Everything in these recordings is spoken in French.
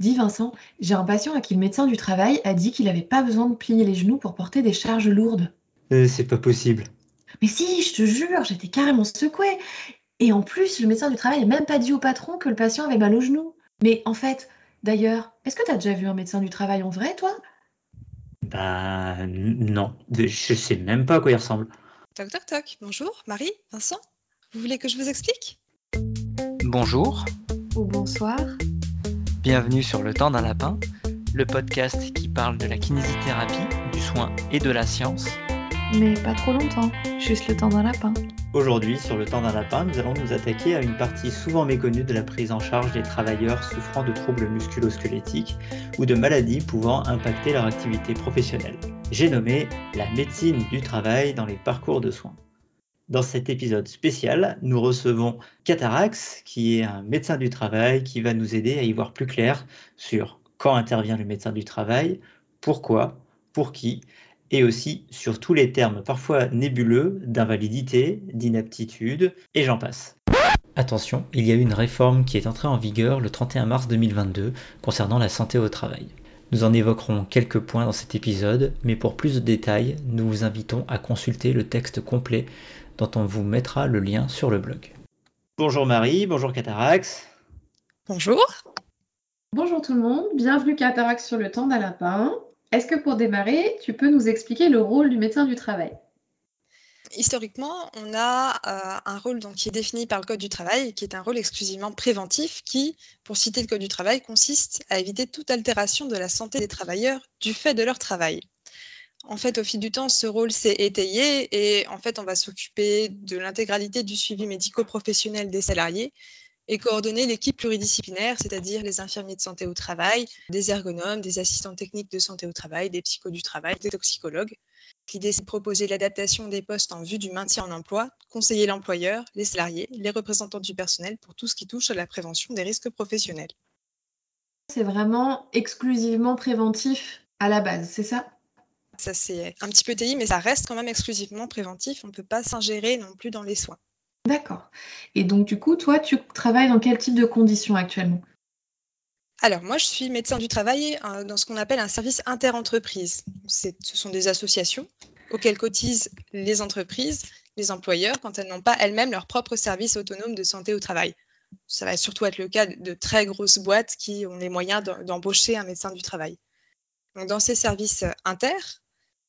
Dis Vincent, j'ai un patient à qui le médecin du travail a dit qu'il n'avait pas besoin de plier les genoux pour porter des charges lourdes. Euh, c'est pas possible. Mais si, je te jure, j'étais carrément secouée. Et en plus, le médecin du travail n'a même pas dit au patron que le patient avait mal aux genoux. Mais en fait, d'ailleurs, est-ce que tu as déjà vu un médecin du travail en vrai, toi? Bah non, je sais même pas à quoi il ressemble. Toc toc toc, bonjour, Marie, Vincent, vous voulez que je vous explique? Bonjour. Ou bonsoir. Bienvenue sur Le Temps d'un Lapin, le podcast qui parle de la kinésithérapie, du soin et de la science. Mais pas trop longtemps, juste le temps d'un lapin. Aujourd'hui, sur Le Temps d'un Lapin, nous allons nous attaquer à une partie souvent méconnue de la prise en charge des travailleurs souffrant de troubles musculo-squelettiques ou de maladies pouvant impacter leur activité professionnelle. J'ai nommé la médecine du travail dans les parcours de soins. Dans cet épisode spécial, nous recevons Catarax, qui est un médecin du travail qui va nous aider à y voir plus clair sur quand intervient le médecin du travail, pourquoi, pour qui, et aussi sur tous les termes parfois nébuleux d'invalidité, d'inaptitude, et j'en passe. Attention, il y a eu une réforme qui est entrée en vigueur le 31 mars 2022 concernant la santé au travail. Nous en évoquerons quelques points dans cet épisode, mais pour plus de détails, nous vous invitons à consulter le texte complet dont on vous mettra le lien sur le blog. Bonjour Marie, bonjour Catarax. Bonjour. Bonjour tout le monde, bienvenue Catarax sur le temps d'un lapin. Est-ce que pour démarrer, tu peux nous expliquer le rôle du médecin du travail? Historiquement, on a euh, un rôle donc, qui est défini par le Code du travail, qui est un rôle exclusivement préventif, qui, pour citer le Code du travail, consiste à éviter toute altération de la santé des travailleurs du fait de leur travail. En fait, au fil du temps, ce rôle s'est étayé et en fait, on va s'occuper de l'intégralité du suivi médico-professionnel des salariés et coordonner l'équipe pluridisciplinaire, c'est-à-dire les infirmiers de santé au travail, des ergonomes, des assistants techniques de santé au travail, des psychos du travail, des toxicologues. L'idée, c'est de proposer l'adaptation des postes en vue du maintien en emploi, conseiller l'employeur, les salariés, les représentants du personnel pour tout ce qui touche à la prévention des risques professionnels. C'est vraiment exclusivement préventif à la base, c'est ça? Ça, c'est un petit peu TI, mais ça reste quand même exclusivement préventif. On ne peut pas s'ingérer non plus dans les soins. D'accord. Et donc, du coup, toi, tu travailles dans quel type de conditions actuellement? Alors, moi, je suis médecin du travail euh, dans ce qu'on appelle un service interentreprise. Ce sont des associations auxquelles cotisent les entreprises, les employeurs, quand elles n'ont pas elles-mêmes leur propre service autonome de santé au travail. Ça va surtout être le cas de très grosses boîtes qui ont les moyens d'embaucher un médecin du travail. Donc, dans ces services inter,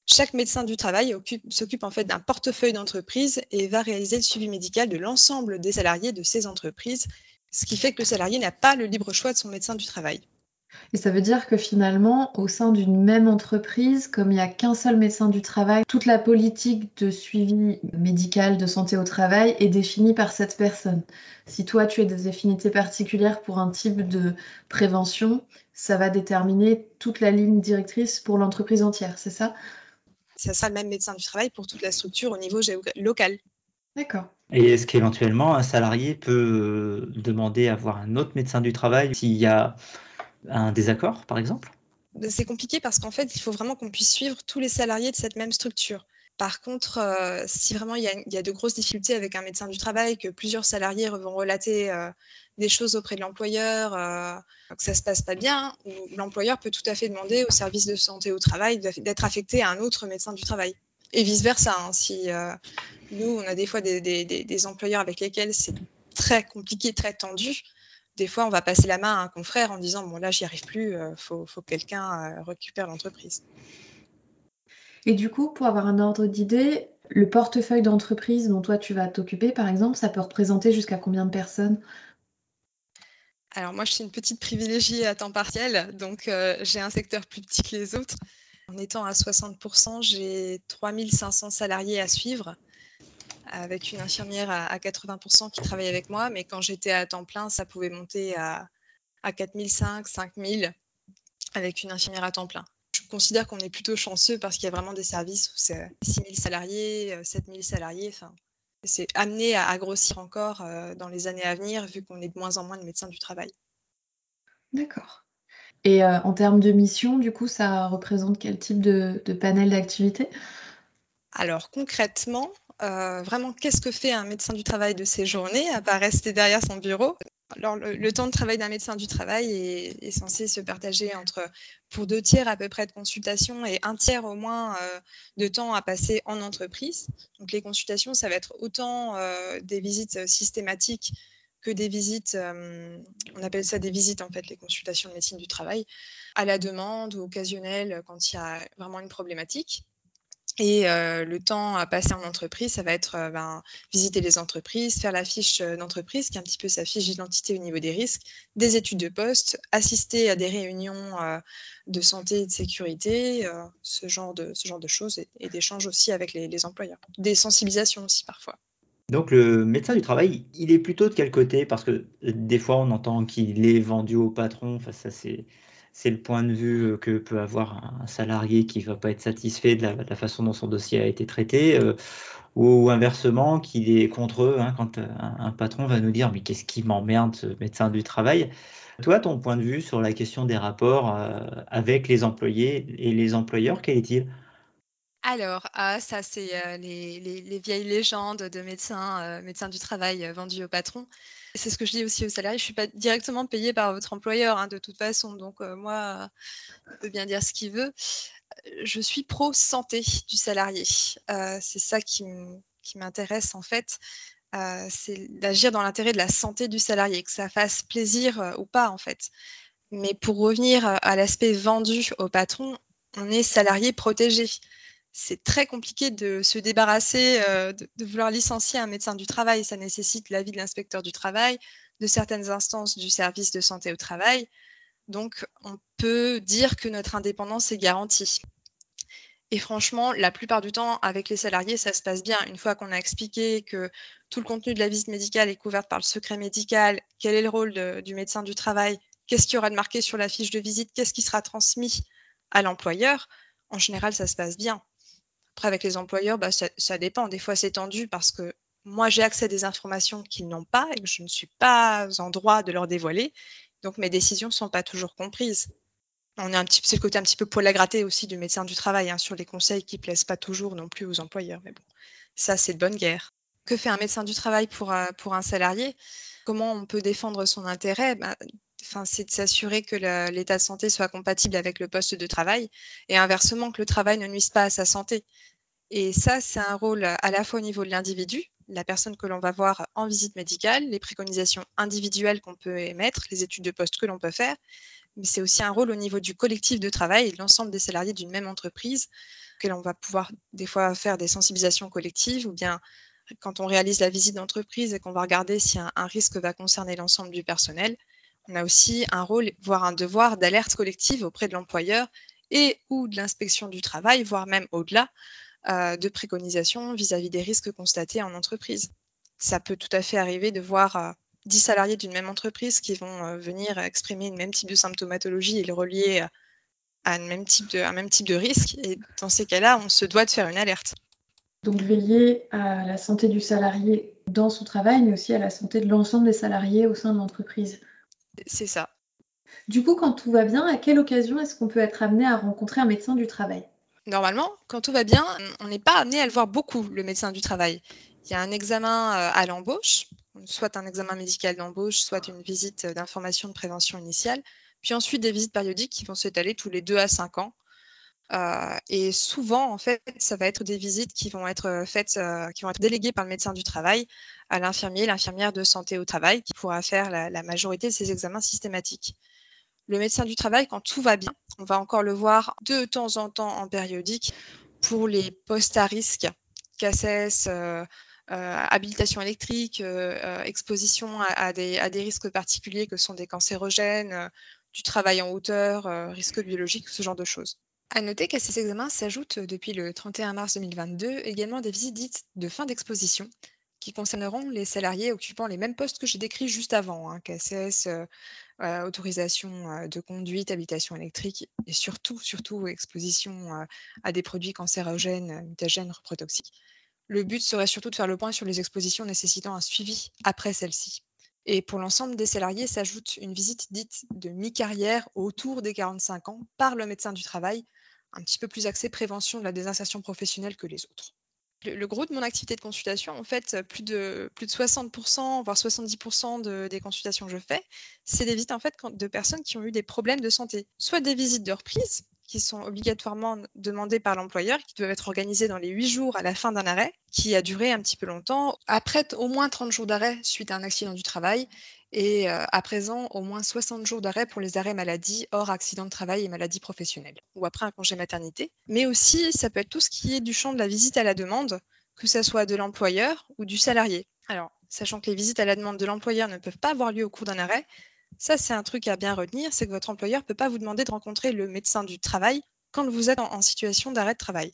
chaque médecin du travail s'occupe en fait d'un portefeuille d'entreprise et va réaliser le suivi médical de l'ensemble des salariés de ces entreprises, ce qui fait que le salarié n'a pas le libre choix de son médecin du travail. Et ça veut dire que finalement, au sein d'une même entreprise, comme il n'y a qu'un seul médecin du travail, toute la politique de suivi médical de santé au travail est définie par cette personne. Si toi, tu as des affinités particulières pour un type de prévention, ça va déterminer toute la ligne directrice pour l'entreprise entière, c'est ça? Ça sera le même médecin du travail pour toute la structure au niveau local. D'accord. Et est-ce qu'éventuellement un salarié peut euh, demander à avoir un autre médecin du travail s'il y a un désaccord, par exemple? C'est compliqué parce qu'en fait, il faut vraiment qu'on puisse suivre tous les salariés de cette même structure. Par contre, euh, si vraiment il y, a, de grosses difficultés avec un médecin du travail, que plusieurs salariés vont relater euh, des choses auprès de l'employeur, euh, que ça se passe pas bien, l'employeur peut tout à fait demander au service de santé au travail d'être affecté à un autre médecin du travail. Et vice-versa. Hein, si nous, on a des fois des, employeurs avec lesquels c'est très compliqué, très tendu, des fois, on va passer la main à un confrère en disant Bon, là, j'y arrive plus, il faut, faut, que quelqu'un récupère l'entreprise. Et du coup, pour avoir un ordre d'idée, le portefeuille d'entreprise dont toi tu vas t'occuper, par exemple, ça peut représenter jusqu'à combien de personnes? Alors moi, je suis une petite privilégiée à temps partiel, donc euh, j'ai un secteur plus petit que les autres. En étant à 60%, j'ai 3500 salariés à suivre, avec une infirmière à, 80% qui travaille avec moi, mais quand j'étais à temps plein, ça pouvait monter à, à 4500, 5000 avec une infirmière à temps plein considère qu'on est plutôt chanceux parce qu'il y a vraiment des services où c'est 6 000 salariés, 7 000 salariés. Enfin, c'est amené à, grossir encore euh, dans les années à venir vu qu'on est de moins en moins de médecins du travail. D'accord. Et euh, en termes de mission, du coup, ça représente quel type de, panel d'activité? Alors concrètement, euh, vraiment, qu'est-ce que fait un médecin du travail de ses journées à part rester derrière son bureau? Alors, le, temps de travail d'un médecin du travail est, censé se partager entre pour deux tiers à peu près de consultation et un tiers au moins euh, de temps à passer en entreprise. Donc, les consultations, ça va être autant euh, des visites systématiques que des visites, on appelle ça des visites en fait, les consultations de médecine du travail, à la demande ou occasionnelles quand il y a vraiment une problématique. Et euh, le temps à passer en entreprise, ça va être euh, ben, visiter les entreprises, faire la fiche euh, d'entreprise, qui est un petit peu sa fiche d'identité au niveau des risques, des études de poste, assister à des réunions de santé et de sécurité, ce, genre de, choses, et, d'échanges aussi avec les, employeurs. Des sensibilisations aussi parfois. Donc le médecin du travail, il est plutôt de quel côté? Parce que des fois, on entend qu'il est vendu au patron. Ça, c'est c'est le point de vue que peut avoir un salarié qui ne va pas être satisfait de la, façon dont son dossier a été traité, euh, ou inversement, qu'il est contre eux, hein, quand un, patron va nous dire mais qu'est-ce qui m'emmerde ce médecin du travail? Toi, ton point de vue sur la question des rapports euh, avec les employés et les employeurs, quel est-il? Alors, ah, ça, c'est euh, les, vieilles légendes de médecins, médecins du travail vendus au patron. C'est ce que je dis aussi aux salariés. Je ne suis pas directement payée par votre employeur hein, de toute façon. Donc, euh, moi, il peut bien dire ce qu'il veut. Je suis pro-santé du salarié. Euh, c'est ça qui m'intéresse en fait. Euh, c'est d'agir dans l'intérêt de la santé du salarié, que ça fasse plaisir ou pas en fait. Mais pour revenir à l'aspect vendu au patron, on est salarié protégé c'est très compliqué de se débarrasser, euh, de, vouloir licencier un médecin du travail. Ça nécessite l'avis de l'inspecteur du travail, de certaines instances du service de santé au travail. Donc, on peut dire que notre indépendance est garantie. Et franchement, la plupart du temps, avec les salariés, ça se passe bien. Une fois qu'on a expliqué que tout le contenu de la visite médicale est couvert par le secret médical, quel est le rôle du médecin du travail, qu'est-ce qu'il y aura de marqué sur la fiche de visite, qu'est-ce qui sera transmis à l'employeur, en général, ça se passe bien. Après, avec les employeurs, bah, ça, dépend. Des fois, c'est tendu parce que moi, j'ai accès à des informations qu'ils n'ont pas et que je ne suis pas en droit de leur dévoiler. Donc, mes décisions ne sont pas toujours comprises. On est un petit, c'est le côté un petit peu poil à gratter aussi du médecin du travail hein, sur les conseils qui ne plaisent pas toujours non plus aux employeurs. Mais bon, ça, c'est de bonne guerre. Que fait un médecin du travail pour, euh, un salarié? Comment on peut défendre son intérêt? Bah, c'est de s'assurer que l'état de santé soit compatible avec le poste de travail et inversement que le travail ne nuise pas à sa santé. Et ça, c'est un rôle à la fois au niveau de l'individu, la personne que l'on va voir en visite médicale, les préconisations individuelles qu'on peut émettre, les études de poste que l'on peut faire, mais c'est aussi un rôle au niveau du collectif de travail de l'ensemble des salariés d'une même entreprise, que l'on va pouvoir des fois faire des sensibilisations collectives ou bien quand on réalise la visite d'entreprise et qu'on va regarder si un risque va concerner l'ensemble du personnel, on a aussi un rôle, voire un devoir d'alerte collective auprès de l'employeur et ou de l'inspection du travail, voire même au-delà, euh, de préconisations vis-à-vis des risques constatés en entreprise. Ça peut tout à fait arriver de voir 10 euh, salariés d'une même entreprise qui vont euh, venir exprimer une même type de symptomatologie et le relier à un même type de, un même type de risque. Et dans ces cas-là, on se doit de faire une alerte. Donc veiller à la santé du salarié dans son travail, mais aussi à la santé de l'ensemble des salariés au sein de l'entreprise. C'est ça. Du coup, quand tout va bien, à quelle occasion est-ce qu'on peut être amené à rencontrer un médecin du travail? Normalement, quand tout va bien, on n'est pas amené à le voir beaucoup, le médecin du travail. Il y a un examen euh, à l'embauche, soit un examen médical d'embauche, soit une visite d'information de prévention initiale, puis ensuite des visites périodiques qui vont s'étaler tous les deux à cinq ans. Euh, et souvent, en fait, ça va être des visites qui vont être faites, euh, qui vont être déléguées par le médecin du travail à l'infirmier, l'infirmière de santé au travail, qui pourra faire la, majorité de ces examens systématiques. Le médecin du travail, quand tout va bien, on va encore le voir de temps en temps en périodique pour les postes à risque, CACES, euh, habilitation électrique, exposition à, des, à, des, risques particuliers que sont des cancérogènes, du travail en hauteur, risques biologiques, ce genre de choses. À noter qu'à ces examens s'ajoutent depuis le 31 mars 2022 également des visites dites de fin d'exposition qui concerneront les salariés occupant les mêmes postes que j'ai décrits juste avant, hein, KSS, euh, euh, autorisation euh, de conduite, habitation électrique et surtout, surtout exposition à des produits cancérogènes, mutagènes, reprotoxiques. Le but serait surtout de faire le point sur les expositions nécessitant un suivi après celle-ci. Et pour l'ensemble des salariés s'ajoute une visite dite de mi-carrière autour des 45 ans par le médecin du travail un petit peu plus axé prévention de la désinsertion professionnelle que les autres. Le, gros de mon activité de consultation, en fait, plus de, plus de 60%, voire 70% des consultations que je fais, c'est des visites en fait, de personnes qui ont eu des problèmes de santé. Soit des visites de reprise, qui sont obligatoirement demandées par l'employeur, qui doivent être organisées dans les 8 jours à la fin d'un arrêt, qui a duré un petit peu longtemps, après au moins 30 jours d'arrêt suite à un accident du travail, et euh, à présent au moins 60 jours d'arrêt pour les arrêts maladie hors accident de travail et maladie professionnelle, ou après un congé maternité. Mais aussi, ça peut être tout ce qui est du champ de la visite à la demande, que ce soit de l'employeur ou du salarié. Alors, sachant que les visites à la demande de l'employeur ne peuvent pas avoir lieu au cours d'un arrêt, ça, c'est un truc à bien retenir, c'est que votre employeur ne peut pas vous demander de rencontrer le médecin du travail quand vous êtes en, situation d'arrêt de travail.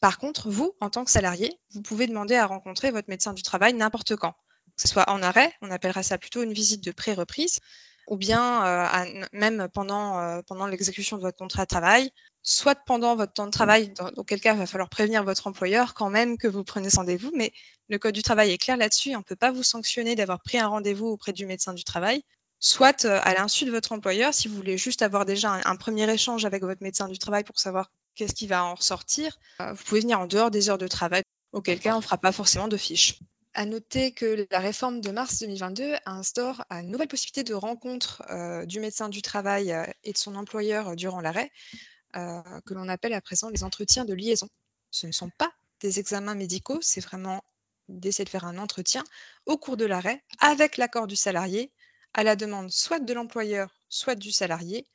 Par contre, vous, en tant que salarié, vous pouvez demander à rencontrer votre médecin du travail n'importe quand. Que ce soit en arrêt, on appellera ça plutôt une visite de pré-reprise, ou bien euh, même pendant, euh, pendant l'exécution de votre contrat de travail, soit pendant votre temps de travail, dans, auquel cas il va falloir prévenir votre employeur quand même que vous prenez rendez-vous, mais le Code du travail est clair là-dessus, on ne peut pas vous sanctionner d'avoir pris un rendez-vous auprès du médecin du travail soit euh, à l'insu de votre employeur, si vous voulez juste avoir déjà un, premier échange avec votre médecin du travail pour savoir qu'est-ce qui va en ressortir, vous pouvez venir en dehors des heures de travail, auquel cas on ne fera pas forcément de fiche. À noter que la réforme de mars 2022 instaure une nouvelle possibilité de rencontre euh, du médecin du travail et de son employeur durant l'arrêt, que l'on appelle à présent les entretiens de liaison. Ce ne sont pas des examens médicaux, c'est vraiment d'essayer de faire un entretien au cours de l'arrêt avec l'accord du salarié à la demande soit de l'employeur, soit du salarié,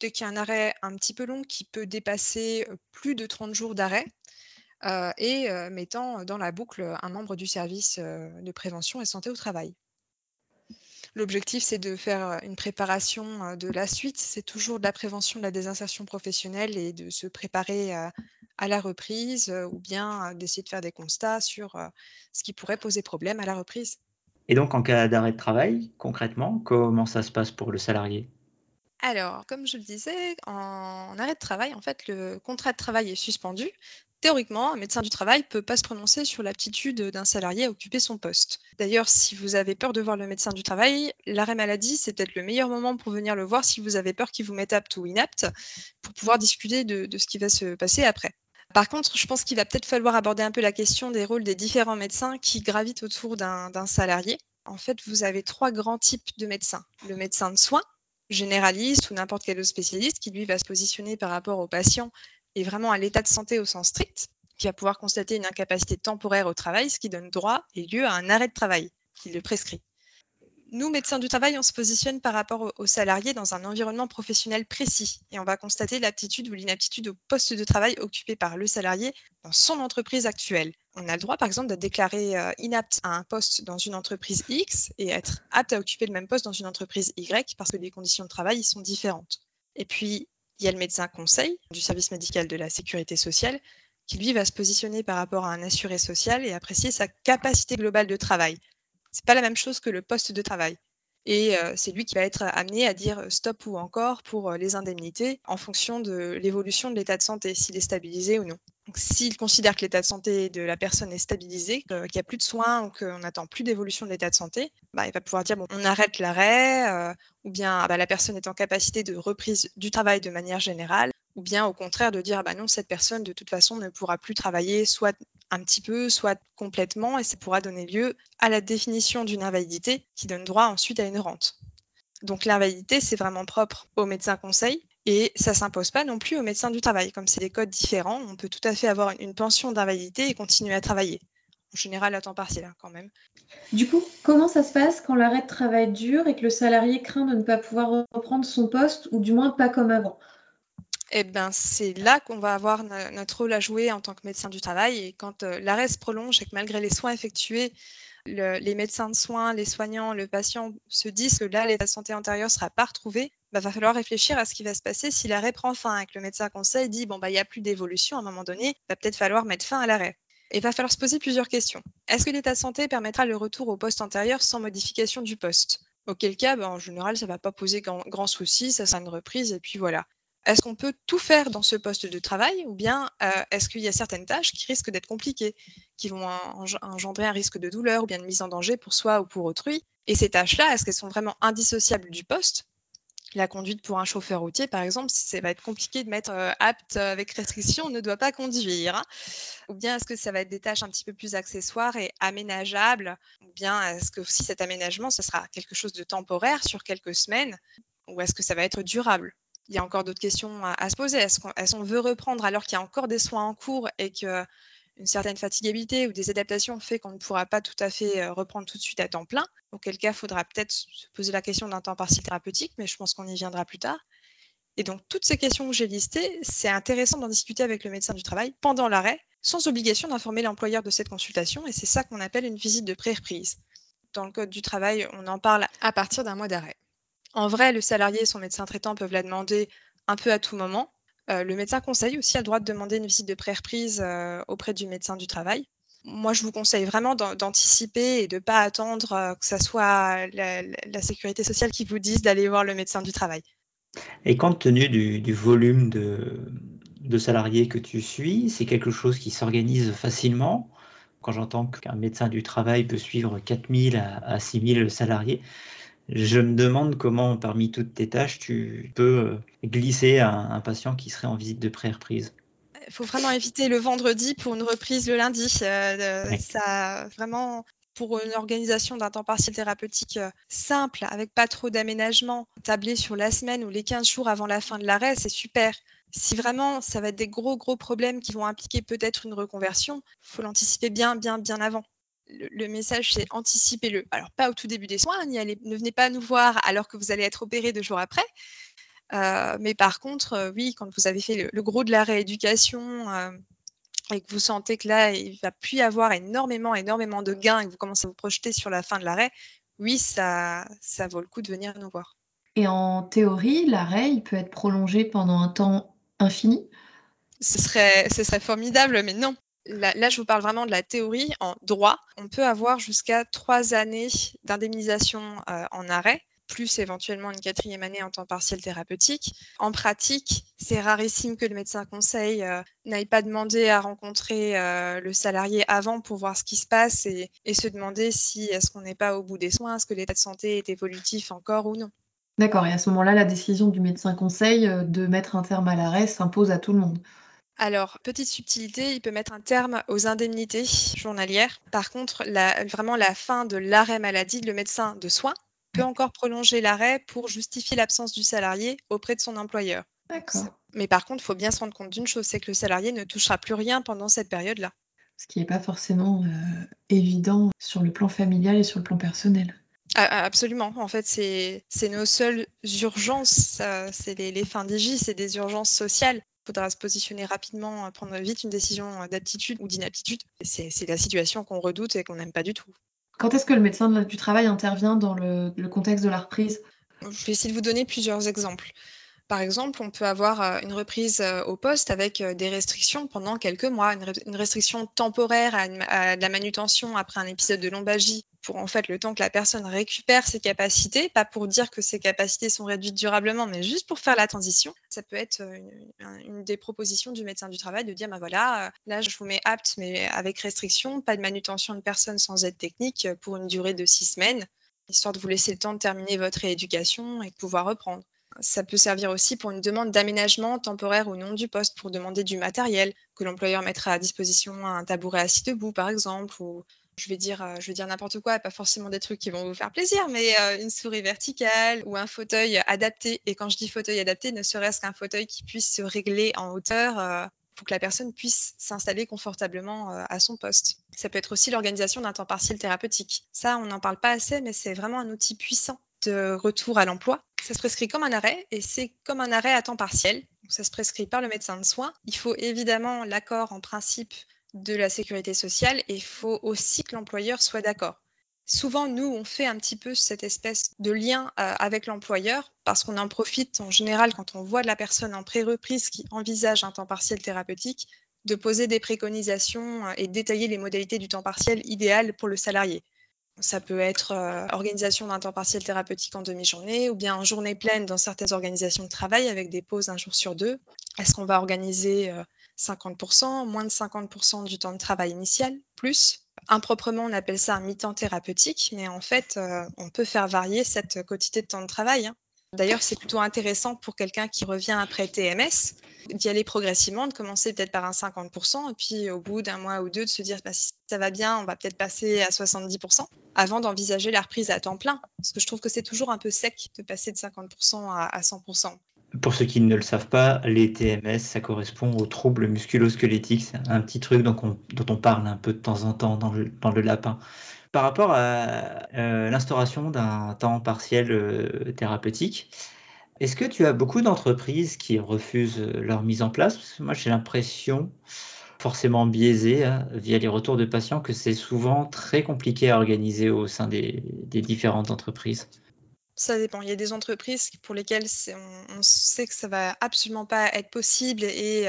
dès qu'il y a un arrêt un petit peu long qui peut dépasser plus de 30 jours d'arrêt, et mettant dans la boucle un membre du service de prévention et santé au travail. L'objectif, c'est de faire une préparation de la suite. C'est toujours de la prévention de la désinsertion professionnelle et de se préparer à, à la reprise ou bien d'essayer de faire des constats sur ce qui pourrait poser problème à la reprise. Et donc, en cas d'arrêt de travail, concrètement, comment ça se passe pour le salarié? Alors, comme je le disais, en arrêt de travail, en fait, le contrat de travail est suspendu. Théoriquement, un médecin du travail ne peut pas se prononcer sur l'aptitude d'un salarié à occuper son poste. D'ailleurs, si vous avez peur de voir le médecin du travail, l'arrêt maladie, c'est peut-être le meilleur moment pour venir le voir si vous avez peur qu'il vous mette apte ou inapte, pour pouvoir discuter de, ce qui va se passer après. Par contre, je pense qu'il va peut-être falloir aborder un peu la question des rôles des différents médecins qui gravitent autour d'un salarié. En fait, vous avez trois grands types de médecins. Le médecin de soins, généraliste ou n'importe quel autre spécialiste qui, lui, va se positionner par rapport au patient et vraiment à l'état de santé au sens strict, qui va pouvoir constater une incapacité temporaire au travail, ce qui donne droit et lieu à un arrêt de travail qui le prescrit nous, médecins du travail, on se positionne par rapport aux salariés dans un environnement professionnel précis et on va constater l'aptitude ou l'inaptitude au poste de travail occupé par le salarié dans son entreprise actuelle. On a le droit, par exemple, d'être déclaré euh, inapte à un poste dans une entreprise X et être apte à occuper le même poste dans une entreprise Y parce que les conditions de travail y sont différentes. Et puis, il y a le médecin conseil du service médical de la sécurité sociale qui, lui, va se positionner par rapport à un assuré social et apprécier sa capacité globale de travail c'est pas la même chose que le poste de travail. Et euh, c'est lui qui va être amené à dire stop ou encore pour euh, les indemnités en fonction de l'évolution de l'état de santé, s'il est stabilisé ou non. S'il considère que l'état de santé de la personne est stabilisé, qu'il n'y a plus de soins ou qu'on n'attend plus d'évolution de l'état de santé, bah, il va pouvoir dire on arrête l'arrêt, euh, ou bien ah bah, la personne est en capacité de reprise du travail de manière générale, ou bien au contraire de dire bah non, cette personne de toute façon ne pourra plus travailler soit un petit peu, soit complètement, et ça pourra donner lieu à la définition d'une invalidité qui donne droit ensuite à une rente. Donc l'invalidité, c'est vraiment propre au médecin conseil et ça s'impose pas non plus au médecin du travail. Comme c'est des codes différents, on peut tout à fait avoir une pension d'invalidité et continuer à travailler. En général, à temps partiel hein, quand même. Du coup, comment ça se passe quand l'arrêt de travail dure et que le salarié craint de ne pas pouvoir reprendre son poste ou du moins pas comme avant? Eh ben, c'est là qu'on va avoir notre rôle à jouer en tant que médecin du travail. Et quand euh, l'arrêt se prolonge et que malgré les soins effectués, les médecins de soins, les soignants, le patient se disent que là, l'état de santé antérieur ne sera pas retrouvé, bah, va falloir réfléchir à ce qui va se passer si l'arrêt prend fin et que le médecin conseil dit bon, bah, il n'y a plus d'évolution à un moment donné, va peut-être falloir mettre fin à l'arrêt. Et il va falloir se poser plusieurs questions. Est-ce que l'état de santé permettra le retour au poste antérieur sans modification du poste? Auquel cas, bah, en général, ça ne va pas poser grand, grand souci, ça sera une reprise et puis voilà. Est-ce qu'on peut tout faire dans ce poste de travail ou bien euh, est-ce qu'il y a certaines tâches qui risquent d'être compliquées, qui vont engendrer un risque de douleur ou bien de mise en danger pour soi ou pour autrui? Et ces tâches-là, est-ce qu'elles sont vraiment indissociables du poste? La conduite pour un chauffeur routier, par exemple, ça va être compliqué de mettre euh, apte avec restriction, ne doit pas conduire. Hein. Ou bien est-ce que ça va être des tâches un petit peu plus accessoires et aménageables Ou bien est-ce que si cet aménagement, ce sera quelque chose de temporaire sur quelques semaines Ou est-ce que ça va être durable? Il y a encore d'autres questions à, se poser. Est-ce qu'on veut reprendre alors qu'il y a encore des soins en cours et que une certaine fatigabilité ou des adaptations fait qu'on ne pourra pas tout à fait euh, reprendre tout de suite à temps plein. Auquel cas, il faudra peut-être se poser la question d'un temps partiel thérapeutique, mais je pense qu'on y viendra plus tard. Et donc, toutes ces questions que j'ai listées, c'est intéressant d'en discuter avec le médecin du travail pendant l'arrêt, sans obligation d'informer l'employeur de cette consultation, et c'est ça qu'on appelle une visite de pré-reprise. Dans le Code du travail, on en parle à partir d'un mois d'arrêt. En vrai, le salarié et son médecin traitant peuvent la demander un peu à tout moment, euh, le médecin conseil aussi a le droit de demander une visite de pré-reprise euh, auprès du médecin du travail. Moi, je vous conseille vraiment d'anticiper et de ne pas attendre euh, que ce soit la, sécurité sociale qui vous dise d'aller voir le médecin du travail. Et compte tenu du, volume de, salariés que tu suis, c'est quelque chose qui s'organise facilement? Quand j'entends qu'un médecin du travail peut suivre 4000 à, à 6000 salariés, je me demande comment, parmi toutes tes tâches, tu peux euh, glisser un, un patient qui serait en visite de pré-reprise. Il faut vraiment éviter le vendredi pour une reprise le lundi. Euh, ça, vraiment, pour une organisation d'un temps partiel thérapeutique euh, simple, avec pas trop d'aménagement, tablé sur la semaine ou les 15 jours avant la fin de l'arrêt, c'est super. Si vraiment ça va être des gros, gros problèmes qui vont impliquer peut-être une reconversion, il faut l'anticiper bien, bien, bien avant le, message, c'est anticipez-le. Alors, pas au tout début des soins, ne venez pas nous voir alors que vous allez être opéré deux jours après. Euh, mais par contre, euh, oui, quand vous avez fait le, gros de la rééducation euh, et que vous sentez que là, il va plus y avoir énormément, énormément de gains et que vous commencez à vous projeter sur la fin de l'arrêt, oui, ça, ça vaut le coup de venir nous voir. Et en théorie, l'arrêt, il peut être prolongé pendant un temps infini? Ce serait, ce serait formidable, mais non là, je vous parle vraiment de la théorie. En droit, on peut avoir jusqu'à trois années d'indemnisation euh, en arrêt plus éventuellement une quatrième année en temps partiel thérapeutique. En pratique, c'est rarissime que le médecin conseil euh, n'aille pas demander à rencontrer euh, le salarié avant pour voir ce qui se passe et, se demander si est-ce qu'on n'est pas au bout des soins, est-ce que l'état de santé est évolutif encore ou non. D'accord, et à ce moment-là, la décision du médecin conseil de mettre un terme à l'arrêt s'impose à tout le monde. Alors, petite subtilité, il peut mettre un terme aux indemnités journalières. Par contre, vraiment la fin de l'arrêt maladie, le médecin de soins peut encore prolonger l'arrêt pour justifier l'absence du salarié auprès de son employeur. D'accord. Mais par contre, il faut bien se rendre compte d'une chose, c'est que le salarié ne touchera plus rien pendant cette période-là. Ce qui n'est pas forcément euh, évident sur le plan familial et sur le plan personnel. Ah, ah, absolument. En fait, c'est nos seules urgences. c'est les, les, fins d'IJ, c'est des urgences sociales faudra se positionner rapidement, euh, prendre vite une décision euh, d'aptitude ou d'inaptitude. C'est la situation qu'on redoute et qu'on n'aime pas du tout. Quand est-ce que le médecin du travail intervient dans le, contexte de la reprise? Je vais essayer de vous donner plusieurs exemples. Par exemple, on peut avoir euh, une reprise au poste avec des restrictions pendant quelques mois, une, restriction temporaire à, la manutention après un épisode de lombalgie pour en fait le temps que la personne récupère ses capacités, pas pour dire que ses capacités sont réduites durablement, mais juste pour faire la transition. Ça peut être euh, une, des propositions du médecin du travail de dire, bah voilà, euh, là je vous mets apte, mais avec restriction, pas de manutention de personne sans aide technique euh, pour une durée de six semaines, histoire de vous laisser le temps de terminer votre rééducation et de pouvoir reprendre. Ça peut servir aussi pour une demande d'aménagement temporaire ou non du poste, pour demander du matériel que l'employeur mettra à disposition, un tabouret assis debout par exemple, ou je vais dire, euh, je vais dire n'importe quoi, pas forcément des trucs qui vont vous faire plaisir, mais euh, une souris verticale ou un fauteuil adapté. Et quand je dis fauteuil adapté, ne serait-ce qu'un fauteuil qui puisse se régler en hauteur euh, pour que la personne puisse s'installer confortablement à son poste. Ça peut être aussi l'organisation d'un temps partiel thérapeutique. Ça, on n'en parle pas assez, mais c'est vraiment un outil puissant de retour à l'emploi. Ça se prescrit comme un arrêt et c'est comme un arrêt à temps partiel. Ça se prescrit par le médecin de soins. Il faut évidemment l'accord en principe de la sécurité sociale et il faut aussi que l'employeur soit d'accord. Souvent, nous, on fait un petit peu cette espèce de lien euh, avec l'employeur parce qu'on en profite en général quand on voit de la personne en pré-reprise qui envisage un temps partiel thérapeutique de poser des préconisations euh, et détailler les modalités du temps partiel idéal pour le salarié. Ça peut être euh, organisation d'un temps partiel thérapeutique en demi-journée ou bien en journée pleine dans certaines organisations de travail avec des pauses un jour sur deux. Est-ce qu'on va organiser 50%, moins de 50% du temps de travail initial, plus? Improprement, on appelle ça un mi-temps thérapeutique, mais en fait, euh, on peut faire varier cette quantité de temps de travail. Hein. D'ailleurs, c'est plutôt intéressant pour quelqu'un qui revient après TMS d'y aller progressivement, de commencer peut-être par un 50%, et puis au bout d'un mois ou deux, de se dire bah, si ça va bien, on va peut-être passer à 70%, avant d'envisager la reprise à temps plein. Parce que je trouve que c'est toujours un peu sec de passer de 50% à, 100%. Pour ceux qui ne le savent pas, les TMS, ça correspond aux troubles musculo-squelettiques. C'est un petit truc dont on, parle un peu de temps en temps dans le lapin. Par rapport à euh, l'instauration d'un temps partiel euh, thérapeutique, est-ce que tu as beaucoup d'entreprises qui refusent euh, leur mise en place? Parce que moi, j'ai l'impression, forcément biaisée hein, via les retours de patients, que c'est souvent très compliqué à organiser au sein des, différentes entreprises. Ça dépend. Il y a des entreprises pour lesquelles on, sait que ça va absolument pas être possible et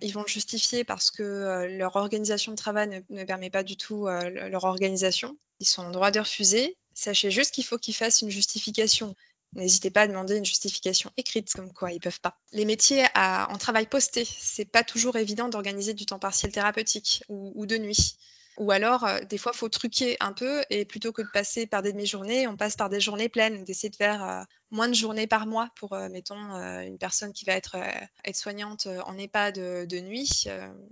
ils vont le justifier parce que euh, leur organisation de travail ne, permet pas du tout euh, leur organisation. Ils sont en droit de refuser. Sachez juste qu'il faut qu'ils fassent une justification. N'hésitez pas à demander une justification écrite, comme quoi ils peuvent pas. Les métiers en travail posté, c'est pas toujours évident d'organiser du temps partiel thérapeutique ou de nuit. Ou alors, euh, des fois, faut truquer un peu et plutôt que de passer par des demi-journées, on passe par des journées pleines, d'essayer de faire euh, moins de journées par mois pour, euh, mettons, une personne qui va être soignante en EHPAD de, de nuit.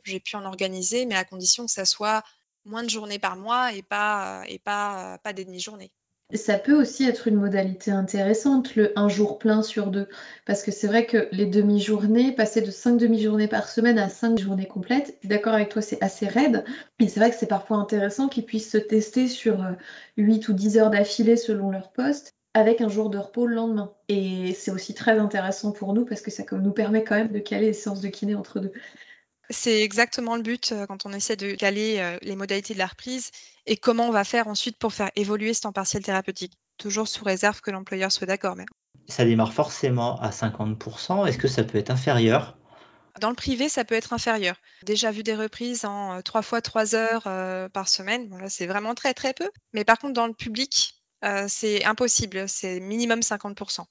J'ai pu en organiser, mais à condition que ça soit moins de journées par mois et pas, et pas, pas des demi-journées. Ça peut aussi être une modalité intéressante, le un jour plein sur deux. Parce que c'est vrai que les demi-journées, passer de cinq demi-journées par semaine à cinq journées complètes, d'accord avec toi, c'est assez raide. Et c'est vrai que c'est parfois intéressant qu'ils puissent se tester sur 8 euh, ou 10 heures d'affilée selon leur poste, avec un jour de repos le lendemain. Et c'est aussi très intéressant pour nous parce que ça nous permet quand même de caler les séances de kiné entre deux. C'est exactement le but euh, quand on essaie de caler euh, les modalités de la reprise et comment on va faire ensuite pour faire évoluer ce temps partiel thérapeutique. Toujours sous réserve que l'employeur soit d'accord. Mais... Ça démarre forcément à 50%. Est-ce que ça peut être inférieur? Dans le privé, ça peut être inférieur. Déjà vu des reprises en 3 euh, fois 3 heures par semaine, bon, là c'est vraiment très très peu. Mais par contre, dans le public, c'est impossible, c'est minimum 50%.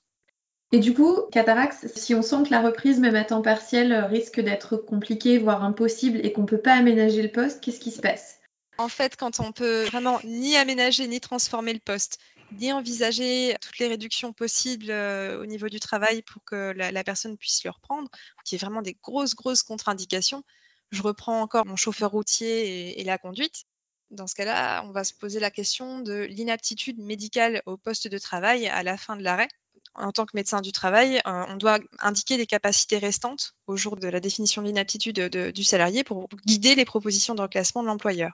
Et du coup, Catarax, si on sent que la reprise, même à temps partiel, risque d'être compliquée, voire impossible, et qu'on ne peut pas aménager le poste, qu'est-ce qui se passe? En fait, quand on peut vraiment ni aménager ni transformer le poste, ni envisager toutes les réductions possibles euh, au niveau du travail pour que la, personne puisse le reprendre, qui est vraiment des grosses, grosses contre-indications, je reprends encore mon chauffeur routier et la conduite. Dans ce cas-là, on va se poser la question de l'inaptitude médicale au poste de travail à la fin de l'arrêt en tant que médecin du travail, euh, on doit indiquer les capacités restantes au jour de la définition de l'inaptitude du salarié pour guider les propositions de reclassement de l'employeur.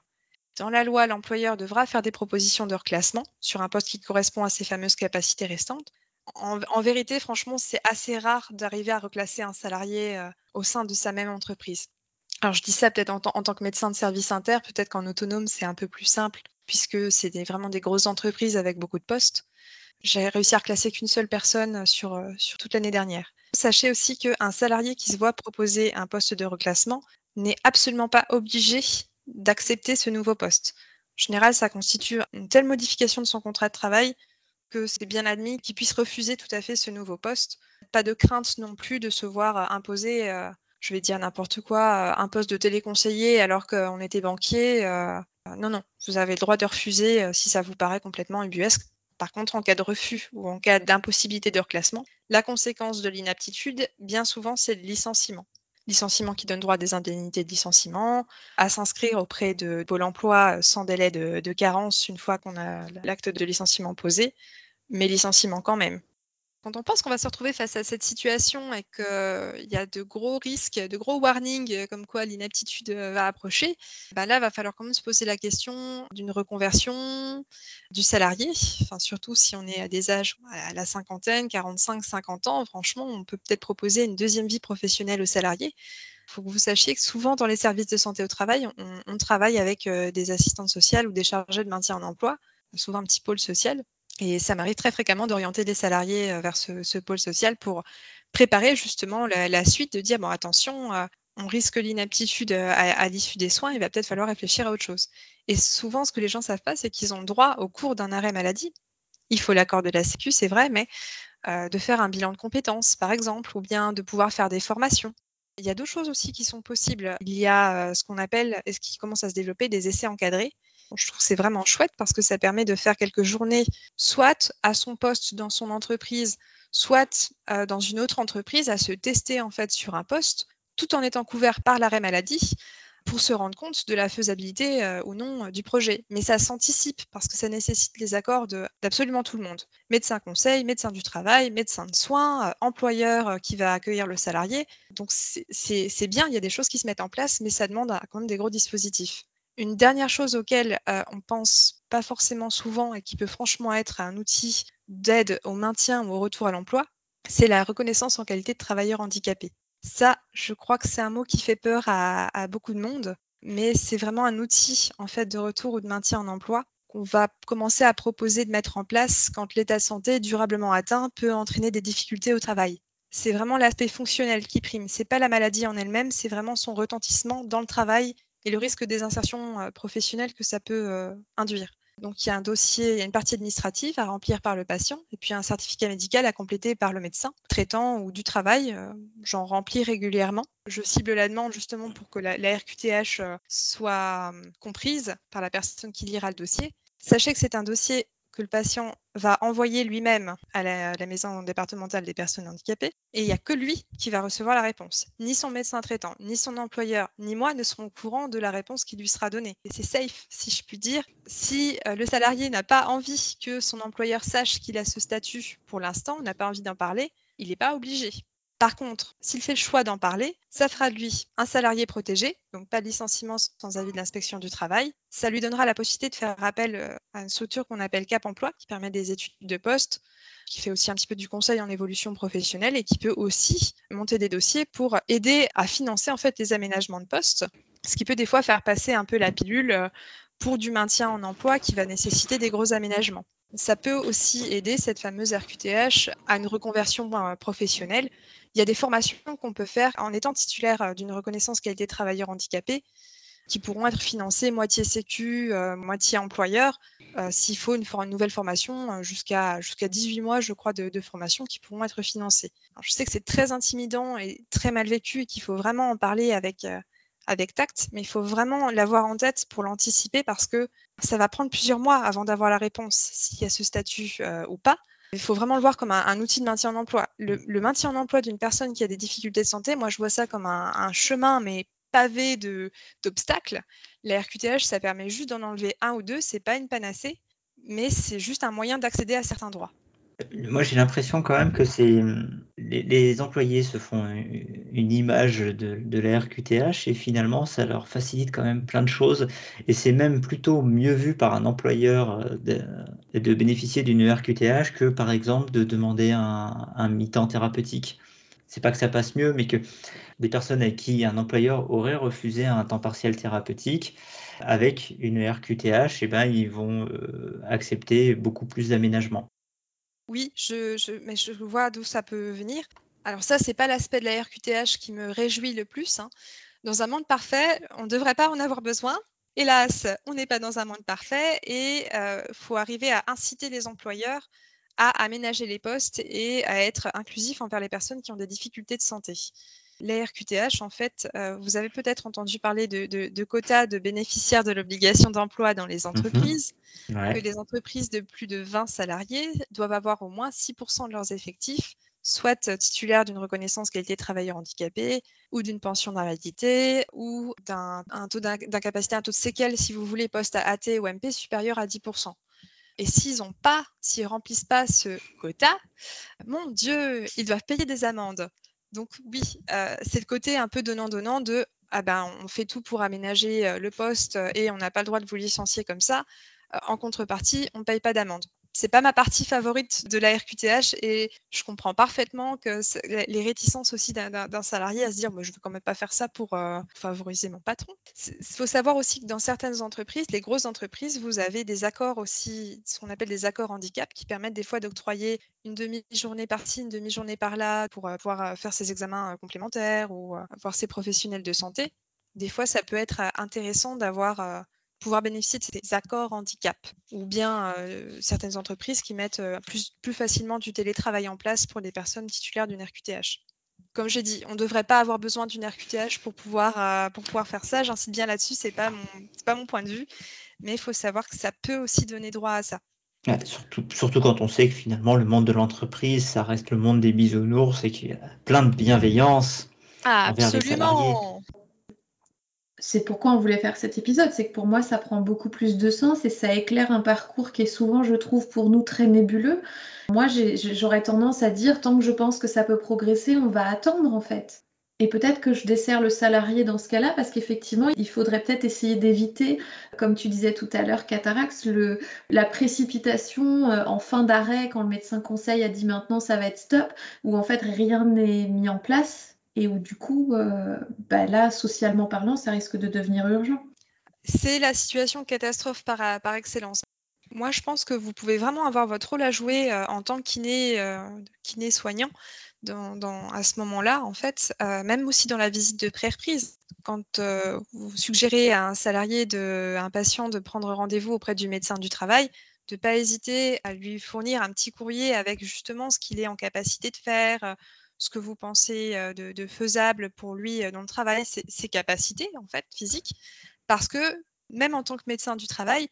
Dans la loi, l'employeur devra faire des propositions de reclassement sur un poste qui correspond à ces fameuses capacités restantes. En, vérité, franchement, c'est assez rare d'arriver à reclasser un salarié euh, au sein de sa même entreprise. Alors, je dis ça peut-être en, tant que médecin de service inter, peut-être qu'en autonome, c'est un peu plus simple, puisque c'est vraiment des grosses entreprises avec beaucoup de postes. J'ai réussi à reclasser qu'une seule personne sur, euh, sur toute l'année dernière. Sachez aussi qu'un salarié qui se voit proposer un poste de reclassement n'est absolument pas obligé d'accepter ce nouveau poste. En général, ça constitue une telle modification de son contrat de travail que c'est bien admis qu'il puisse refuser tout à fait ce nouveau poste. Pas de crainte non plus de se voir imposer, euh, je vais dire n'importe quoi, euh, un poste de téléconseiller alors qu'on était banquier. non, non, vous avez le droit de refuser si ça vous paraît complètement ubuesque. Par contre, en cas de refus ou en cas d'impossibilité de reclassement, la conséquence de l'inaptitude, bien souvent, c'est le licenciement. Licenciement qui donne droit à des indemnités de licenciement, à s'inscrire auprès de Pôle emploi sans délai de, de carence une fois qu'on a l'acte de licenciement posé, mais licenciement quand même. Quand on pense qu'on va se retrouver face à cette situation et qu'il y a de gros risques, de gros warnings euh, comme quoi l'inaptitude euh, va approcher, bah là, va falloir quand même se poser la question d'une reconversion du salarié. Enfin, surtout si on est à des âges à la cinquantaine, 45, 50 ans, franchement, on peut peut-être proposer une deuxième vie professionnelle au salarié. Il faut que vous sachiez que souvent dans les services de santé au travail, on, travaille avec euh, des assistantes sociales ou des chargés de maintien en emploi, souvent un petit pôle social. Et ça m'arrive très fréquemment d'orienter des salariés vers ce, pôle social pour préparer justement la, suite, de dire, bon, attention, on risque l'inaptitude à, l'issue des soins, il va peut-être falloir réfléchir à autre chose. Et souvent, ce que les gens ne savent pas, c'est qu'ils ont droit au cours d'un arrêt maladie. Il faut l'accord de la Sécu, c'est vrai, mais de faire un bilan de compétences, par exemple, ou bien de pouvoir faire des formations. Il y a d'autres choses aussi qui sont possibles. Il y a ce qu'on appelle, et ce qui commence à se développer, des essais encadrés je trouve c'est vraiment chouette parce que ça permet de faire quelques journées, soit à son poste dans son entreprise, soit dans une autre entreprise à se tester en fait sur un poste tout en étant couvert par l'arrêt maladie pour se rendre compte de la faisabilité euh, ou non euh, du projet. Mais ça s'anticipe parce que ça nécessite les accords d'absolument tout le monde. Médecin conseil, médecin du travail, médecin de soins, euh, employeur qui va accueillir le salarié. Donc c'est bien, il y a des choses qui se mettent en place, mais ça demande quand même des gros dispositifs. Une dernière chose auquel on pense pas forcément souvent et qui peut franchement être un outil d'aide au maintien ou au retour à l'emploi, c'est la reconnaissance en qualité de travailleur handicapé. Ça, je crois que c'est un mot qui fait peur à, beaucoup de monde, mais c'est vraiment un outil en fait de retour ou de maintien en emploi qu'on va commencer à proposer de mettre en place quand l'état de santé durablement atteint peut entraîner des difficultés au travail. C'est vraiment l'aspect fonctionnel qui prime. C'est pas la maladie en elle-même, c'est vraiment son retentissement dans le travail et le risque des insertions euh, professionnelles que ça peut euh, induire. Donc il y a un dossier, il y a une partie administrative à remplir par le patient et puis un certificat médical à compléter par le médecin traitant ou du travail. Euh, j'en remplis régulièrement. Je cible la demande justement pour que la, RQTH soit comprise par la personne qui lira le dossier. Sachez que c'est un dossier que le patient va envoyer lui-même à la, maison départementale des personnes handicapées et il n'y a que lui qui va recevoir la réponse. Ni son médecin traitant, ni son employeur, ni moi ne seront au courant de la réponse qui lui sera donnée. Et c'est safe, si je puis dire. Si euh, le salarié n'a pas envie que son employeur sache qu'il a ce statut pour l'instant, n'a pas envie d'en parler, il n'est pas obligé. Par contre, s'il fait le choix d'en parler, ça fera de lui un salarié protégé, donc pas de licenciement sans avis de l'inspection du travail. Ça lui donnera la possibilité de faire appel euh, à une structure qu'on appelle Cap Emploi, qui permet des études de poste, qui fait aussi un petit peu du conseil en évolution professionnelle et qui peut aussi monter des dossiers pour aider à financer en fait les aménagements de poste, ce qui peut des fois faire passer un peu la pilule euh, pour du maintien en emploi qui va nécessiter des gros aménagements. Ça peut aussi aider cette fameuse RQTH à une reconversion professionnelle il y a des formations qu'on peut faire en étant titulaire euh, d'une reconnaissance qualité travailleur handicapé qui pourront être financées moitié sécu, euh, moitié employeur, euh, s'il faut une, nouvelle formation, jusqu'à jusqu'à 18 mois, je crois, de, formation qui pourront être financées. je sais que c'est très intimidant et très mal vécu et qu'il faut vraiment en parler avec tact, mais il faut vraiment l'avoir en tête pour l'anticiper parce que ça va prendre plusieurs mois avant d'avoir la réponse s'il y a ce statut ou pas. Il faut vraiment le voir comme un, outil de maintien en emploi. Le, maintien en emploi d'une personne qui a des difficultés de santé, moi je vois ça comme un, chemin, mais pavé d'obstacles. La RQTH, ça permet juste d'en enlever un ou deux, c'est pas une panacée, mais c'est juste un moyen d'accéder à certains droits. Moi, j'ai l'impression quand même que c'est les, employés se font une image de, la RQTH et finalement, ça leur facilite quand même plein de choses. Et c'est même plutôt mieux vu par un employeur euh, de, bénéficier d'une RQTH que, par exemple, de demander un, mi-temps thérapeutique. C'est pas que ça passe mieux, mais que des personnes avec qui un employeur aurait refusé un temps partiel thérapeutique, avec une RQTH, eh ben, ils vont euh, accepter beaucoup plus d'aménagements. Oui, je, mais je vois d'où ça peut venir. Alors ça, c'est pas l'aspect de la RQTH qui me réjouit le plus. Hein. Dans un monde parfait, on ne devrait pas en avoir besoin. Hélas, on n'est pas dans un monde parfait et il euh, faut arriver à inciter les employeurs à aménager les postes et à être inclusifs envers les personnes qui ont des difficultés de santé. Les RQTH, en fait, euh, vous avez peut-être entendu parler de, quotas de bénéficiaires de l'obligation d'emploi dans les mhm. entreprises, que les entreprises de plus de 20 salariés doivent avoir au moins 6% de leurs effectifs, soit titulaires d'une reconnaissance qualité travailleur handicapé, ou d'une pension d'invalidité, ou d'un taux d'incapacité, un taux de séquelles, si vous voulez, poste à AT ou MP supérieur à 10%. Et s'ils n'ont pas, s'ils remplissent pas ce quota, mon Dieu, ils doivent payer des amendes. Donc oui, euh, c'est le côté un peu donnant-donnant de ah ben on fait tout pour aménager euh, le poste et on n'a pas le droit de vous licencier comme ça. Euh, en contrepartie, on ne paye pas d'amende c'est pas ma partie favorite de la RQTH et je comprends parfaitement que les réticences aussi d'un salarié à se dire moi je veux quand même pas faire ça pour euh, favoriser mon patron. Il faut savoir aussi que dans certaines entreprises, les grosses entreprises, vous avez des accords aussi, ce qu'on appelle des accords handicap qui permettent des fois d'octroyer une demi-journée par-ci, une demi-journée par-là pour euh, pouvoir euh, faire ses examens complémentaires ou voir ses professionnels de santé. Des fois, ça peut être intéressant d'avoir pouvoir bénéficier de ces accords handicap ou bien euh, certaines entreprises qui mettent euh, plus, plus facilement du télétravail en place pour les personnes titulaires d'une RQTH. Comme j'ai dit, on ne devrait pas avoir besoin d'une RQTH pour pouvoir, euh, pour pouvoir faire ça. J'insiste bien là-dessus, ce n'est pas, mon, pas mon point de vue, mais il faut savoir que ça peut aussi donner droit à ça. surtout, surtout quand on sait que finalement le monde de l'entreprise, ça reste le monde des bisounours et qu'il y a plein de bienveillance ah, salariés. C'est pourquoi on voulait faire cet épisode, c'est que pour moi ça prend beaucoup plus de sens et ça éclaire un parcours qui est souvent, je trouve, pour nous très nébuleux. Moi, j'aurais tendance à dire, tant que je pense que ça peut progresser, on va attendre en fait. Et peut-être que je desserre le salarié dans ce cas-là, parce qu'effectivement, il faudrait peut-être essayer d'éviter, comme tu disais tout à l'heure, Catarax, la précipitation euh, en fin d'arrêt quand le médecin conseil a dit maintenant ça va être stop, où en fait rien n'est mis en place et où du coup, euh, bah là, socialement parlant, ça risque de devenir urgent. C'est la situation catastrophe par, par excellence. Moi, je pense que vous pouvez vraiment avoir votre rôle à jouer euh, en tant que kiné, kiné soignant à ce moment-là, en fait, euh, même aussi dans la visite de pré-reprise, quand euh, vous suggérez à un salarié, à un patient de prendre rendez-vous auprès du médecin du travail, de ne pas hésiter à lui fournir un petit courrier avec justement ce qu'il est en capacité de faire, euh, ce que vous pensez de, faisable pour lui dans le travail, ses, capacités en fait physiques, parce que même en tant que médecin du travail,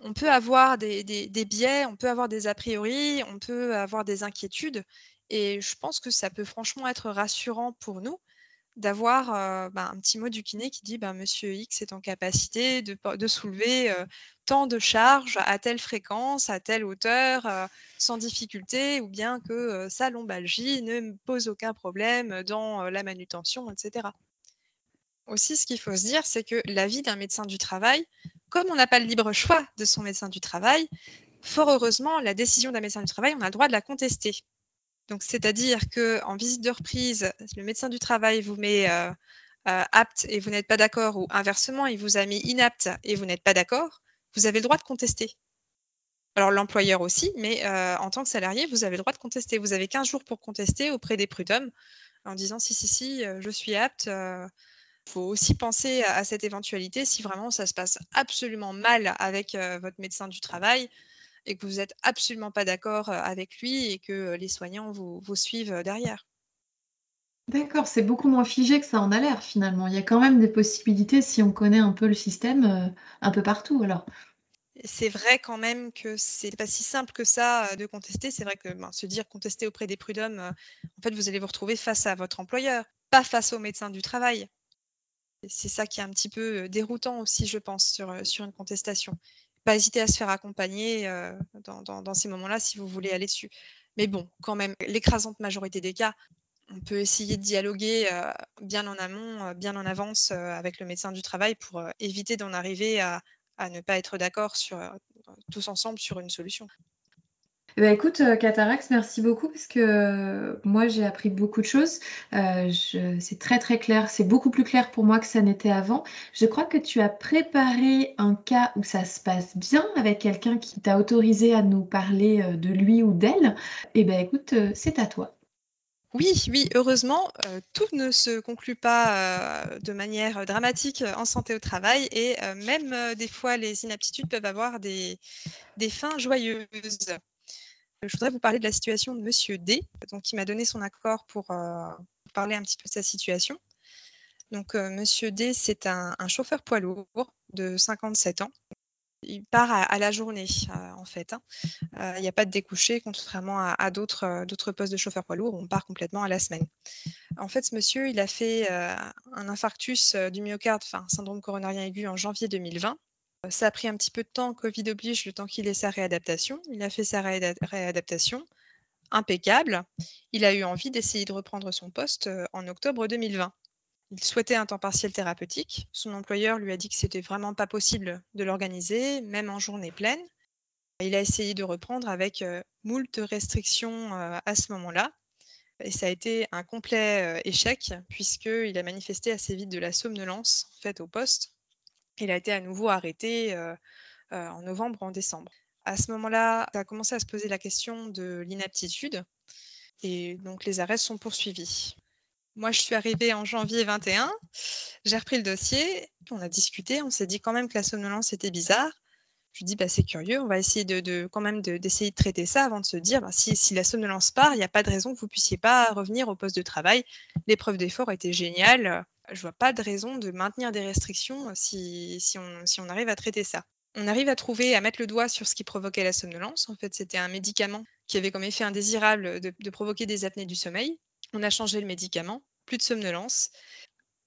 on peut avoir des, des, biais, on peut avoir des a priori, on peut avoir des inquiétudes. Et je pense que ça peut franchement être rassurant pour nous d'avoir euh, bah, un petit mot du kiné qui dit bah, Monsieur X est en capacité de, soulever euh, tant de charges à telle fréquence, à telle hauteur, euh, sans difficulté, ou bien que sa lombalgie ne pose aucun problème dans la manutention, etc. Aussi, ce qu'il faut se dire, c'est que l'avis d'un médecin du travail, comme on n'a pas le libre choix de son médecin du travail, fort heureusement, la décision d'un médecin du travail, on a le droit de la contester. Donc, c'est-à-dire qu'en visite de reprise, le médecin du travail vous met euh, euh, apte et vous n'êtes pas d'accord, ou inversement, il vous a mis inapte et vous n'êtes pas d'accord, vous avez le droit de contester. Alors, l'employeur aussi, mais euh, en tant que salarié, vous avez le droit de contester. Vous avez 15 jours pour contester auprès des prud'hommes en disant si, si, si, je suis apte. Il faut aussi penser à, cette éventualité si vraiment ça se passe absolument mal avec votre médecin du travail et que vous n'êtes absolument pas d'accord euh, avec lui et que euh, les soignants vous, suivent euh, derrière. D'accord, c'est beaucoup moins figé que ça en a l'air finalement. Il y a quand même des possibilités si on connaît un peu le système un peu partout alors. C'est vrai quand même que c'est pas si simple que ça de contester. C'est vrai que ben, se dire contester auprès des prud'hommes, en fait, vous allez vous retrouver face à votre employeur, pas face au médecin du travail. C'est ça qui est un petit peu déroutant aussi, je pense, sur, sur une contestation pas hésiter à se faire accompagner euh, dans, ces moments-là si vous voulez aller dessus. Mais bon, quand même, l'écrasante majorité des cas, on peut essayer de dialoguer euh, bien en amont, euh, bien en avance avec le médecin du travail pour éviter d'en arriver à, ne pas être d'accord tous ensemble sur une solution. Eh ben, écoute, euh, Catarax, merci beaucoup parce que euh, moi j'ai appris beaucoup de choses. Euh, c'est très très clair, c'est beaucoup plus clair pour moi que ça n'était avant. Je crois que tu as préparé un cas où ça se passe bien avec quelqu'un qui t'a autorisé à nous parler de lui ou d'elle. Eh bien écoute, c'est à toi. Oui, oui, heureusement, tout ne se conclut pas de manière dramatique en santé au travail et même des fois les inaptitudes peuvent avoir des fins joyeuses. Je voudrais vous parler de la situation de Monsieur D, donc qui m'a donné son accord pour euh, parler un petit peu de sa situation. Donc euh, Monsieur D, c'est un, chauffeur poids lourd de 57 ans. Il part à, la journée, euh, en fait. Hein. Il n'y a pas de découché, contrairement à, d'autres postes de chauffeur poids lourd, on part complètement à la semaine. En fait, ce monsieur, il a fait un infarctus du myocarde, enfin, syndrome coronarien aigu en janvier 2020. Ça a pris un petit peu de temps, Covid oblige, le temps qu'il ait sa réadaptation. Il a fait sa réadaptation impeccable. Il a eu envie d'essayer de reprendre son poste euh, en octobre 2020. Il souhaitait un temps partiel thérapeutique. Son employeur lui a dit que c'était vraiment pas possible de l'organiser, même en journée pleine. Il a essayé de reprendre avec euh, moult restrictions euh, à ce moment-là. Et ça a été un complet échec, puisqu'il a manifesté assez vite de la somnolence faite au poste. Il a été à nouveau arrêté euh, euh, en novembre en décembre. À ce moment-là, ça a commencé à se poser la question de l'inaptitude et donc les arrêts sont poursuivis. Moi, je suis arrivée en janvier 21, j'ai repris le dossier, on a discuté, on s'est dit quand même que la somnolence était bizarre. Je dis, bah, c'est curieux, on va essayer de, quand même d'essayer de, traiter ça avant de se dire, bah, si, si, la somnolence part, il n'y a pas de raison que vous puissiez pas revenir au poste de travail. L'épreuve d'effort était géniale, je vois pas de raison de maintenir des restrictions euh, si, on, arrive à traiter ça. on arrive à trouver, à mettre le doigt sur ce qui provoquait la somnolence. En fait, c'était un médicament qui avait comme effet indésirable de, provoquer des apnées du sommeil. On a changé le médicament, plus de somnolence.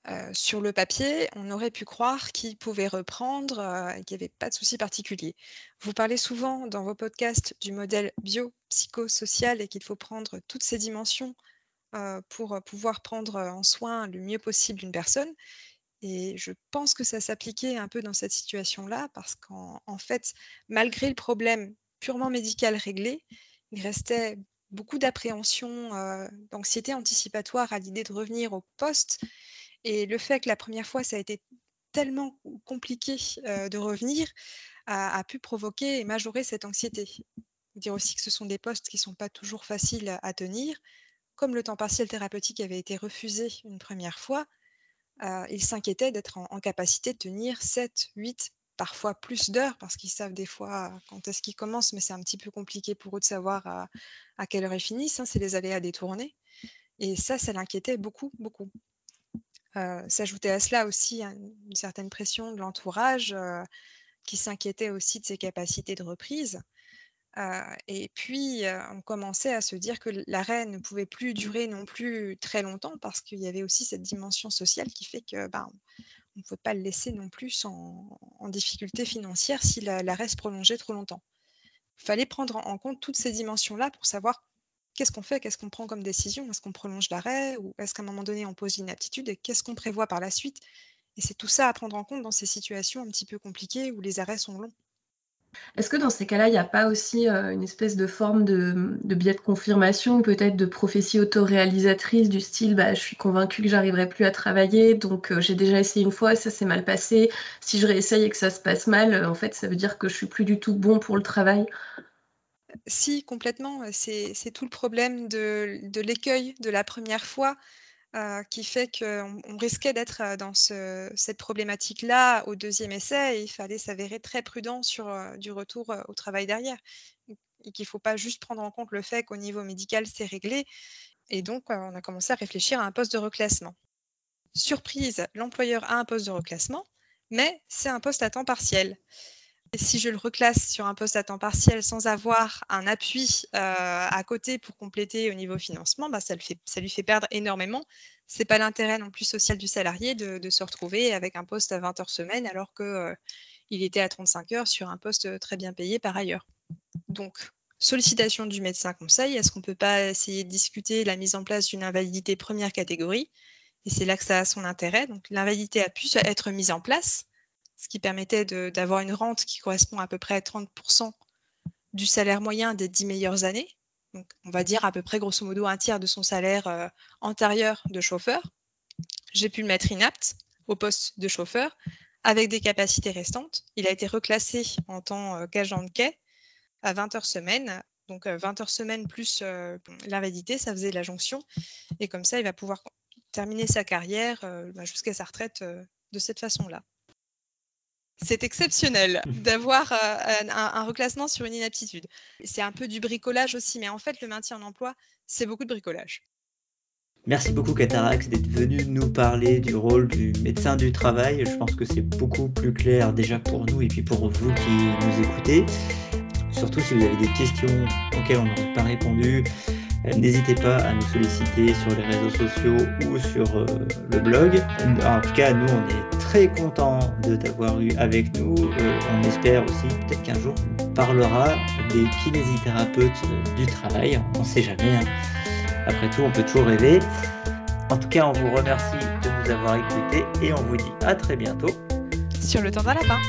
Euh, sur le papier, on aurait pu croire qu'il pouvait reprendre euh, et qu'il n'y avait pas de souci particulier. Vous parlez souvent dans vos podcasts du modèle biopsychosocial et qu'il faut prendre toutes ces dimensions pour pouvoir prendre en soin le mieux possible une personne. Et je pense que ça s'appliquait un peu dans cette situation-là parce qu'en fait, malgré le problème purement médical réglé, il restait beaucoup d'appréhension, d'anxiété anticipatoire à l'idée de revenir au poste et le fait que la première fois, ça a été tellement compliqué de revenir, a, pu provoquer et majorer cette anxiété. Dire aussi que ce sont des postes qui ne sont pas toujours faciles à, tenir. Comme le temps partiel thérapeutique avait été refusé une première fois, ils s'inquiétaient d'être en, capacité de tenir 7, 8, parfois plus d'heures, parce qu'ils savent des fois quand est-ce qu'ils commencent, mais c'est un petit peu compliqué pour eux de savoir à, quelle heure ils finissent. Hein, c'est les aléas des tournées. Et ça, ça l'inquiétait beaucoup, beaucoup. Euh, s'ajoutait à cela aussi une certaine pression de l'entourage euh, qui s'inquiétait aussi de ses capacités de reprise. Euh, et puis, on commençait à se dire que l'arrêt ne pouvait plus durer non plus très longtemps parce qu'il y avait aussi cette dimension sociale qui fait que ben, on ne pouvait pas le laisser non plus en, difficulté financière si l'arrêt se prolongeait trop longtemps. Il fallait prendre en compte toutes ces dimensions-là pour savoir qu'est-ce qu'on fait, qu'est-ce qu'on prend comme décision Est-ce qu'on prolonge l'arrêt ou est-ce qu'à un moment donné on pose l'inaptitude et qu'est-ce qu'on prévoit par la suite? Et c'est tout ça à prendre en compte dans ces situations un petit peu compliquées où les arrêts sont longs. Est-ce que dans ces cas-là, il n'y a pas aussi euh, une espèce de forme de, biais de confirmation, peut-être de prophétie autoréalisatrice du style bah, je suis convaincue que j'arriverai plus à travailler, donc euh, j'ai déjà essayé une fois ça s'est mal passé. Si je réessaye et que ça se passe mal, euh, en fait, ça veut dire que je suis plus du tout bon pour le travail. Si, complètement. C'est tout le problème de, l'écueil de la première fois euh, qui fait qu'on risquait d'être euh, dans cette problématique-là au deuxième essai et il fallait s'avérer très prudent sur euh, du retour au travail derrière. Et ne faut pas juste prendre en compte le fait qu'au niveau médical, c'est réglé. Et donc, on a commencé à réfléchir à un poste de reclassement. Surprise, l'employeur a un poste de reclassement, mais c'est un poste à temps partiel si je le reclasse sur un poste à temps partiel sans avoir un appui euh, à côté pour compléter au niveau financement, bah, ça, lui fait perdre énormément. Ce n'est pas l'intérêt non plus social du salarié de, se retrouver avec un poste à 20 heures semaine alors qu'il euh, était à 35 heures sur un poste très bien payé par ailleurs. Donc, sollicitation du médecin conseil, est-ce qu'on ne peut pas essayer de discuter la mise en place d'une invalidité première catégorie? Et c'est là que ça a son intérêt. Donc, l'invalidité a pu être mise en place ce qui permettait d'avoir une rente qui correspond à peu près à 30% du salaire moyen des 10 meilleures années. Donc, on va dire à peu près grosso modo un tiers de son salaire euh, antérieur de chauffeur. J'ai pu le mettre inapte au poste de chauffeur avec des capacités restantes. Il a été reclassé en tant euh, qu'agent de quai à 20 heures semaine. Donc 20 euh, heures semaine plus l'invalidité, ça faisait la jonction. Et comme ça, il va pouvoir terminer sa carrière jusqu'à sa retraite de cette façon-là. C'est exceptionnel d'avoir euh, un, reclassement sur une inaptitude. C'est un peu du bricolage aussi, mais en fait, le maintien en emploi, c'est beaucoup de bricolage. Merci beaucoup Catarax d'être venu nous parler du rôle du médecin du travail. Je pense que c'est beaucoup plus clair déjà pour nous et puis pour vous qui nous écoutez. Surtout si vous avez des questions auxquelles on n'aurait pas répondu, n'hésitez pas à nous solliciter sur les réseaux sociaux ou sur euh, le blog. En tout cas, nous, on est très contents de t'avoir eu avec nous. Euh, on espère aussi peut-être qu'un jour on parlera des kinésithérapeutes du travail. On ne sait jamais. Hein. Après tout, on peut toujours rêver. En tout cas, on vous remercie de nous avoir écoutés et on vous dit à très bientôt sur le temps d'un lapin.